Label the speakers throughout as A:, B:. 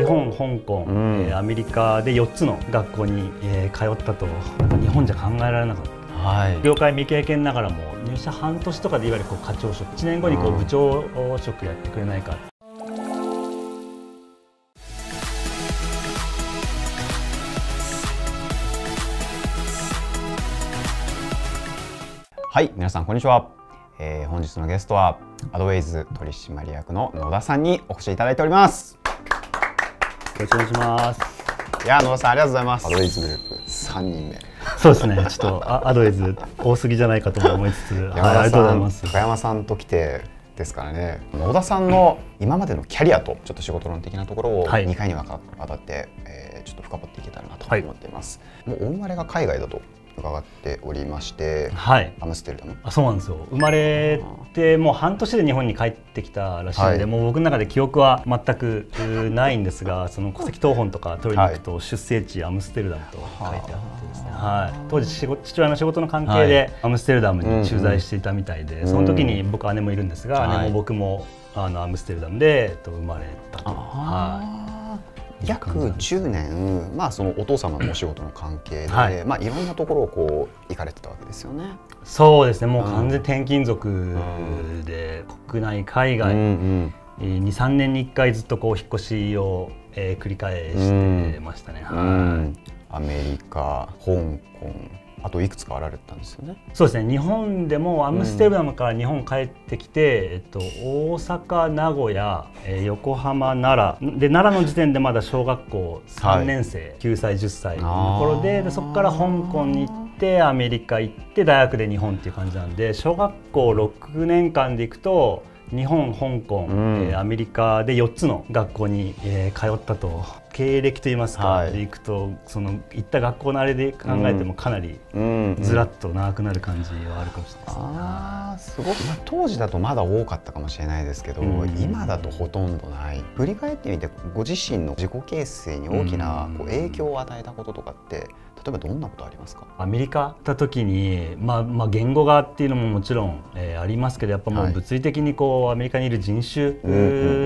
A: 日本、香港、うん、えー、アメリカで4つの学校に、えー、通ったと日本じゃ考えられなかった。はい、業界未経験ながらも入社半年とかでいわゆるこう課長職。1年後にこう部長職やってくれないか、
B: はい皆さんこんにちは、えー、本日のゲストはアドウェイズ取締役の野田さんにお越しいただいております。
A: よろしくお願いします。
B: いや野田さんありがとうございます。
A: アドウェイズグループ。3人目。そうですね。ちょっとアドウェイズ多すぎじゃないかと思いつつありがとうございます。
B: 高山さんと来てですからね。野田さんの今までのキャリアとちょっと仕事論的なところを2回にわたって、えー、ちょっと深掘っていけたらなと思っています、はい、もうお生まれが海外だと伺っておりまして、はい、アムステルダム。
A: あそうなんですよ。生まれてもう半年で日本に帰ってきたらしいので、はい、もう僕の中で記憶は全くないんですが その戸籍謄本とか取りに行くと、出生地アムステルダムと書いてあってですね、はい、当時父親の仕事の関係でアムステルダムに駐在していたみたいで、その時に僕姉もいるんですが、姉も僕もあのアムステルダムで生まれたと。はい
B: 約10年、まあ、そのお父様のお仕事の関係で、はい、まあ、いろんなところをこう行かれてたわけですよね。
A: そうですね。もう完全転勤族で、国内海外、うんうん、23年に1回ずっとこう引っ越しを、えー、繰り返してましたね。うん、
B: はい、アメリカ香港あといくつかあられたんですよね。
A: そうですね。日本でもアムステルダムから日本帰ってきて、うん、えっと大阪、名古屋、えー、横浜、奈良。で奈良の時点でまだ小学校3年生、はい、9歳10歳の頃ででそこから香港に行ってアメリカ行って大学で日本っていう感じなんで小学校6年間で行くと日本、香港、うん、えー、アメリカで4つの学校に、えー、通ったと経歴といいますか、はい、でいくとその行った学校のあれで考えてもかなりずらっと長くなる感じはあるかもしれないですね。あ
B: すごく、まあ、当時だとまだ多かったかもしれないですけど、うん、今だとほとんどない。振り返ってみてご自身の自己形成に大きなこう影響を与えたこととかって例えばどんなことありますか？
A: アメリカ行った時に、まあ、まあ言語がっていうのももちろん、えー、ありますけどやっぱもう物理的にこう、はい、アメリカにいる人種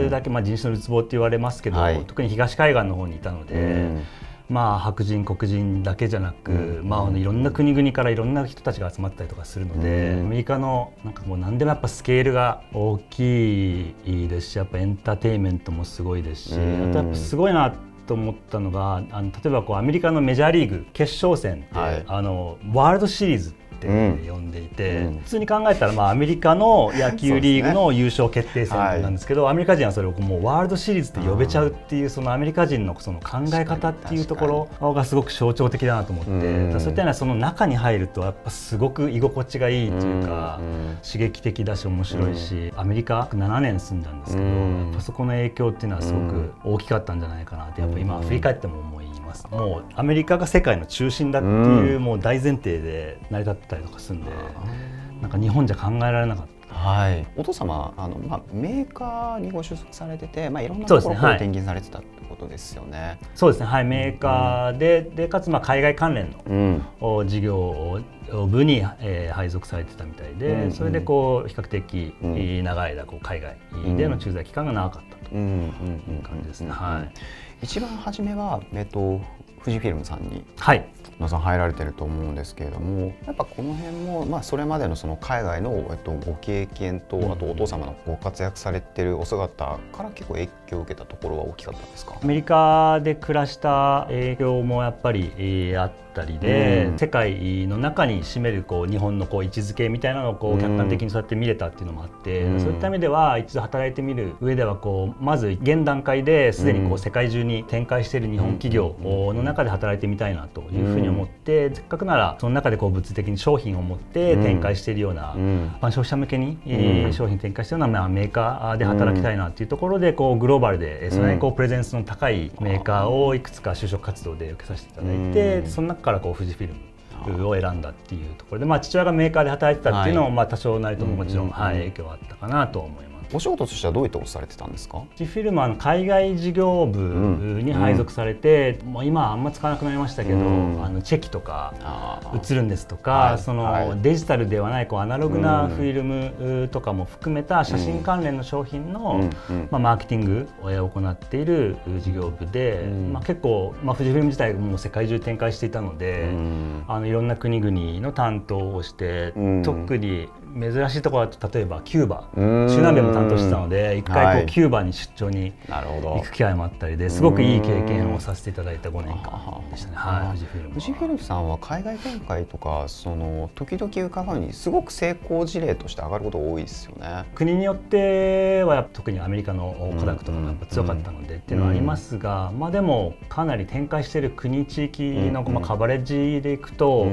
A: だけ、まあ、人種のるつぼって言われますけど、はい、特に東海岸の方にいたので。うん。まあ、白人黒人だけじゃなく、うん、まあ、いろんな国々からいろんな人たちが集まったりとかするので、うん、アメリカのなんかもう何でもやっぱスケールが大きいですしやっぱエンターテインメントもすごいですし、うん、あとやっぱすごいなと思ったのがあの例えばこうアメリカのメジャーリーグ決勝戦はい、あのワールドシリーズって呼んでいて、うん、普通に考えたら、まあ、アメリカの野球リーグの優勝決定戦なんですけど、ねはい、アメリカ人はそれをもうワールドシリーズって呼べちゃうっていうそのアメリカ人のその考え方っていうところがすごく象徴的だなと思って、うん、そういったようなその中に入るとやっぱすごく居心地がいいというか、うん、刺激的だし面白いし、アメリカ7年住んだんですけど、やっぱそこの影響っていうのはすごく大きかったんじゃないかなってやっぱ今振り返っても思います。もうアメリカが世界の中心だっていうもう大前提で成り立ってたりとかするんで、なんか日本じゃ考えられなかった。
B: はい、お父様あの、まあ、メーカーにご就職されてて、まあ、いろんなところを転勤されてたってことですよね。
A: そうですね、はい、メーカーでうん、でかつまあ海外関連の、うん、事業部に、えー、配属されてたみたいで、うんうん、それでこう比較的、長い間こう海外での駐在期間が長かったという感じですね。はい、
B: 一番初めは、えっと、富士フィルムさんに、はい、野さん入られてると思うんですけれどもやっぱこの辺も、まあ、それまでのその海外の、えっと、ご経験とあとお父様のご活躍されてるお姿から結構影響を受けたところは大きかったですか？
A: アメリカで暮らした影響もやっぱり、えー、あったりで、うん、世界の中に占めるこう日本のこう位置づけみたいなのをこう客観的にそうやって見れたっていうのもあって、うん、そういった意味では一度働いてみる上ではこうまず現段階ですでにこう世界中に展開している日本企業の中で働いてみたいなというふうに思って、せっかくならその中でこう物理的に商品を持って展開しているような、まあ、消費者向けに、え商品展開しているような、まあ、メーカーで働きたいなというところでこうグローバルでそれなりにこうプレゼンスの高いメーカーをいくつか就職活動で受けさせていただいて、その中からこう富士フィルムを選んだっていうところで、まあ、父親がメーカーで働いてたっていうのも、まあ、多少なりとももちろん、はい、影響はあったかなと思います。
B: お仕事としてはどういったことされてたんですか？
A: フィルムは海外事業部に配属されて、うん、もう今はあんま使わなくなりましたけど、うん、あのチェキとか映るんですとか、はい、その、はい、デジタルではないこうアナログなフィルムとかも含めた写真関連の商品の、まあ、マーケティングを行っている事業部で、まあ、結構、まあ、富士フィルム自体も世界中展開していたので、あのいろんな国々の担当をして、特に珍しいところだと例えばキューバ。中南米も担当してたので一回こうキューバに出張に行く機会もあったりですごくいい経験をさせていただいた5年間でしたね、はい、富士フィルム
B: 富士フィルムさんは海外展開とかその時々伺うにすごく成功事例として上がること多いですよね。
A: 国によっては特にアメリカのコダックとかがやっぱ強かったのでっていうのはありますが、まあでもかなり展開している国地域のまあカバレッジでいくと、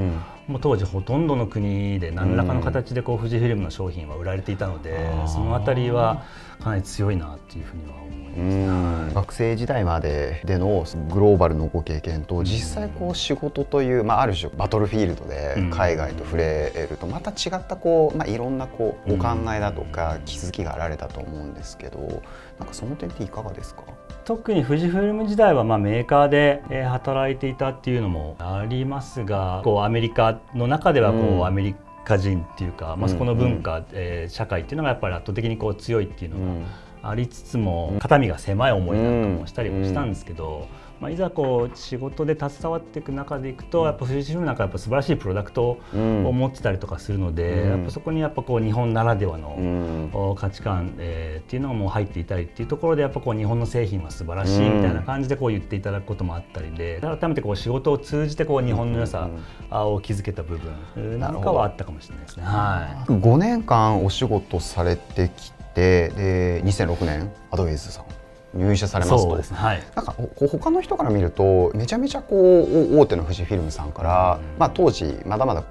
A: もう当時ほとんどの国で何らかの形でこう富士フィルムの商品は売られていたので、その辺りはかなり強いなっていうふうには思います、
B: 学生時代まででのグローバルのご経験と実際こう仕事という、まあ、ある種バトルフィールドで海外と触れるとまた違ったこう、まあ、いろんなこうお考えだとか気づきがあられたと思うんですけどなんかその点っていかがですか？
A: 特に富士フイルム時代はまあメーカーで働いていたっていうのもありますがこうアメリカの中ではこうアメリカ人っていうか、まあ、そこの文化、え社会っていうのがやっぱり圧倒的にこう強いっていうのがありつつも肩身が狭い思いなんかもしたりもしたんですけど。まあ、いざこう仕事で携わっていく中でいくとやっぱ富士フィルムなんかやっぱ素晴らしいプロダクトを持ってたりとかするので、うん、やっぱそこにやっぱこう日本ならではの価値観、えー、っていうのがもう入っていたりっていうところでやっぱこう日本の製品は素晴らしいみたいな感じでこう言っていただくこともあったりで改めてこう仕事を通じてこう日本の良さを築けた部分なんかはあったかもしれないですね。はい、
B: 5年間お仕事されてきてで2006年アドウェイズさん入社されますと、ね。はい、なんか他の人から見るとめちゃめちゃこう大手の富士フィルムさんから、うん、まあ、当時まだまだ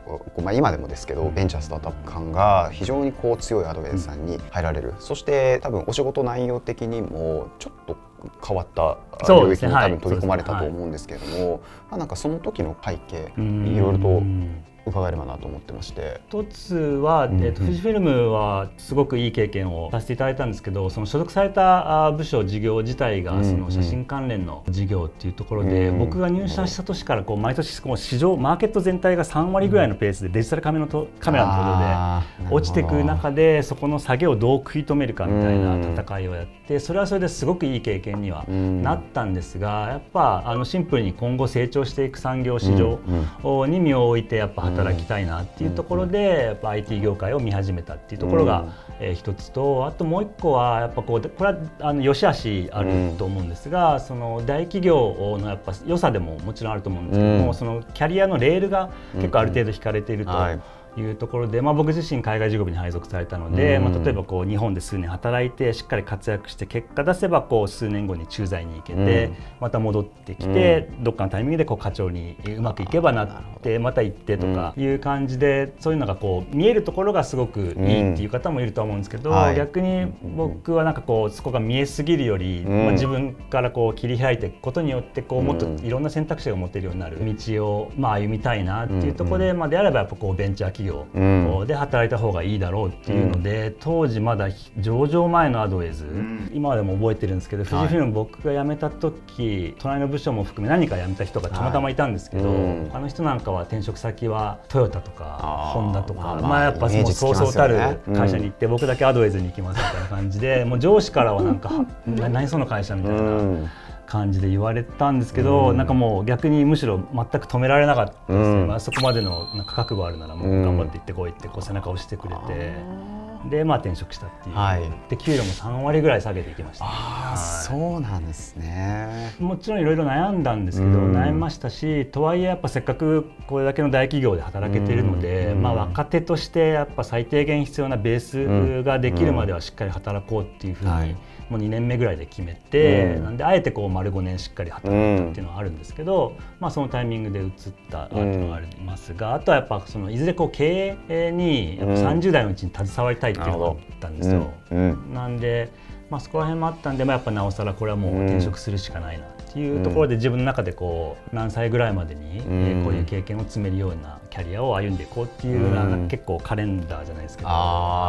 B: まあ、今でもですけど、ベンチャースタートアップ感が非常にこう強いアドベンスさん。に入られる、うん、そして多分お仕事内容的にもちょっと変わった領域に多分取り込まれたと思うんですけれども、ねはい、まあ、なんかその時の背景いろいろと伺えればなと思ってまして。
A: 一つは、えーと、富士フィルムはすごくいい経験をさせていただいたんですけどその所属された部署事業自体がその写真関連の事業っていうところで、うん、僕が入社した年からこう毎年こう市場マーケット全体が3割ぐらいのペースでデジタルカメラのカメラのところで落ちていく中でそこの下げをどう食い止めるかみたいな戦いをやってそれはそれですごくいい経験にはなったんですがやっぱあのシンプルに今後成長していく産業市場に身を置いてやっぱ働きたいなっていうところで、やっぱ IT 業界を見始めたっていうところが、えー、一つとあともう一個はやっぱこうこれはあの良し悪しあると思うんですが、その大企業のやっぱ良さでももちろんあると思うんですけども、そのキャリアのレールが結構ある程度引かれていると。いうところで、まあ、僕自身海外事業部に配属されたので、まあ、例えばこう日本で数年働いてしっかり活躍して結果出せばこう数年後に駐在に行けて、また戻ってきて、どっかのタイミングでこう課長にうまくいけばなってまた行ってとかいう感じでそういうのがこう見えるところがすごくいいっていう方もいると思うんですけど、逆に僕はなんかこうそこが見えすぎるより、まあ、自分からこう切り開いていくことによってこうもっといろんな選択肢が持てるようになる道をまあ歩みたいなっていうところで、まあ、であればやっぱこうベンチャー企業で働いた方がいいだろうっていうので、うん、当時まだ上場前のアドウェイズ、うん、今でも覚えてるんですけど、富士フィルム僕が辞めた時隣の部署も含め何か辞めた人がたまたまいたんですけど、はいうん、あの人なんかは転職先はトヨタとかホンダとかまあ、やっぱそうそうたる会社に行って、僕だけアドウェイズに行きますみたいな感じでもう上司からはなんか 何その会社みたいな。感じで言われたんですけど、うん、なんかもう逆にむしろ全く止められなかったですね、うん、まあ、そこまでのなんか覚悟あるならもう頑張って行ってこいってこう背中を押してくれて。でまあ転職したっていう、はい、で給料も3割ぐらい下げていきました、ね、
B: あ、はい、そうなんですね。
A: もちろんいろいろ悩んだんですけど、うん、悩みましたしとはいえやっぱせっかくこれだけの大企業で働けているので、うん、まあ、若手としてやっぱ最低限必要なベースができるまではしっかり働こうっていうふうに、はい。もう2年目ぐらいで決めて、うん、なんであえてこう丸5年しっかり働いたっていうのはあるんですけど、まあ、そのタイミングで移ったっていうのがありますが、あとはやっぱそのいずれこう経営にやっぱ30代のうちに携わりたいっていうのがあったん。ですよ。なんでまあ、そこら辺もあったんで、まあ、やっぱなおさらこれはもう転職するしかないなっていうところで、自分の中でこう何歳ぐらいまでに、うえこういう経験を積めるようなキャリアを歩んでいこうっていうような、結構カレンダーじゃないですけど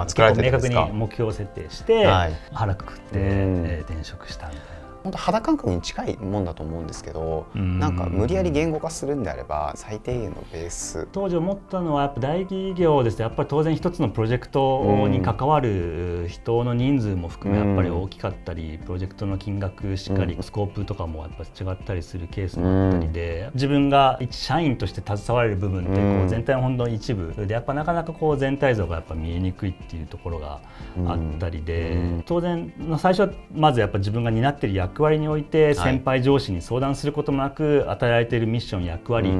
A: 結構明確に目標設定して、腹くくって、え転職したみたいな。
B: 本当肌感覚に近いもんだと思うんですけど、ん。なんか無理やり言語化するんであれば最低限のベース。
A: 当時思ったのはやっぱ大企業ですとやっぱり当然一つのプロジェクトに関わる人の人数も含めやっぱり大きかったりプロジェクトの金額しっかりスコープとかもやっぱ違ったりするケースもあったりで自分が一社員として携われる部分ってこう全体のほんの一部でやっぱなかなかこう全体像がやっぱ見えにくいっていうところがあったりで当然最初はまずやっぱ自分が担ってる役役割において先輩上司に相談することもなく与えられているミッション役割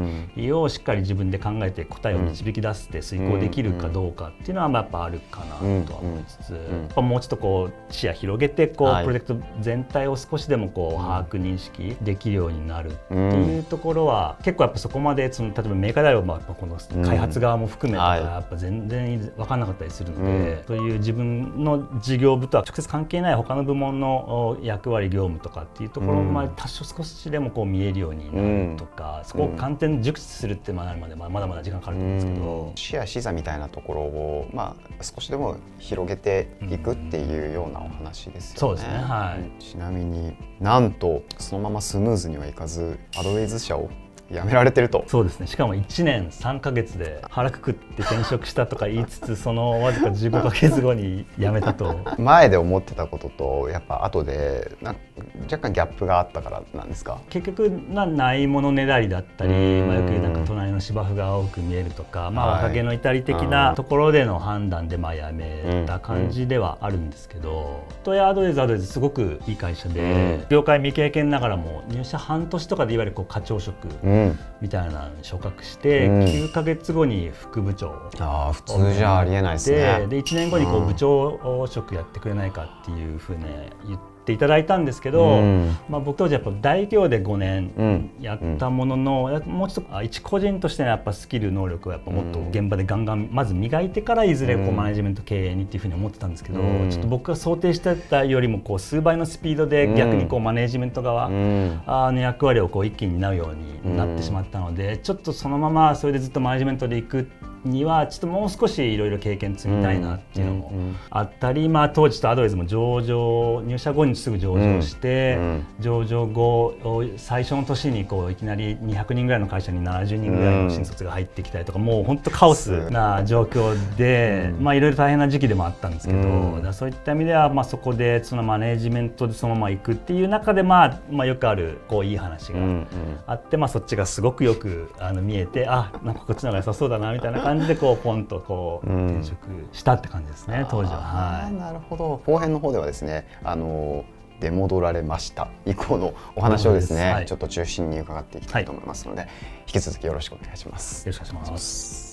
A: をしっかり自分で考えて答えを導き出して遂行できるかどうかっていうのはやっぱあるかなとは思いつつやっぱもうちょっとこう視野広げてこうプロジェクト全体を少しでもこう把握認識できるようになるっていうところは結構やっぱそこまでその例えばメーカーであればこの開発側も含めとかやっぱ全然分からなかったりするのでそういう自分の事業部とは直接関係ない他の部門の役割業務とかっていうところまで多少少しでもこう見えるようになるとか、うん、そこを観点熟知するってなるまでまだまだ時間かかると思うんですけど、
B: 視野視座みたいなところを、まあ、少しでも広げていくっていうようなお話ですよね。
A: そうですねはい、
B: ちなみになんとそのままスムーズにはいかずアドウェイズ社を辞められてると。
A: そうですね。しかも1年3か月で腹くくって転職したとか言いつつそのわずか15か月後に辞めたと。
B: 前で思ってたこととやっぱ後でな若干ギャップがあったからなんですか？
A: 結局なないものねだりだったり、まあ、よくなんか隣の芝生が青く見えるとか、まあ、若気の至り的なところでの判断でまあ辞めた感じではあるんですけど、トヤアドレスアドレスすごくいい会社で、業界未経験ながらも入社半年とかでいわゆるこう課長職、みたいな昇格して、うん、9か月後に副部長
B: あ普通じゃありえないですね。
A: で1年後にこう部長職やってくれないかっていうふうに言ってっていただいたんですけど、うん、まあ、僕当時やっぱ大企業で5年やったものの、うん、もうちょっと一個人としてのやっぱスキル能力をやっぱもっと現場でガンガンまず磨いてからいずれこうマネジメント経営にっていうふうに思ってたんですけど、うん、ちょっと僕が想定してたよりもこう数倍のスピードで逆にこうマネジメント側の役割をこう一気に担うようになってしまったのでちょっとそのままそれでずっとマネジメントでいくにはちょっともう少しいろいろ経験積みたいなっていうのもあったり、まあ、当時とアドレスも上場入社後にすぐ上場して、上場後最初の年にこういきなり200人ぐらいの会社に70人ぐらいの新卒が入ってきたりとかもう本当カオスな状況で、まあ、いろいろ大変な時期でもあったんですけど、だそういった意味では、まあ、そこでそのマネジメントでそのまま行くっていう中で、まあまあ、よくあるこういい話があって、まあ、そっちがすごくよくあの見えてあなんかこっちの方が良さそうだなみたいな感じ感じでこうポンとこう転職したって感じですね、当時は。
B: はい、なるほど。後編の方ではですねあの出戻られました。以降のお話をですね、はい、ちょっと中心に伺っていきたいと思いますので、はい、引き続きよろしくお願いします。
A: よろしくお願いします。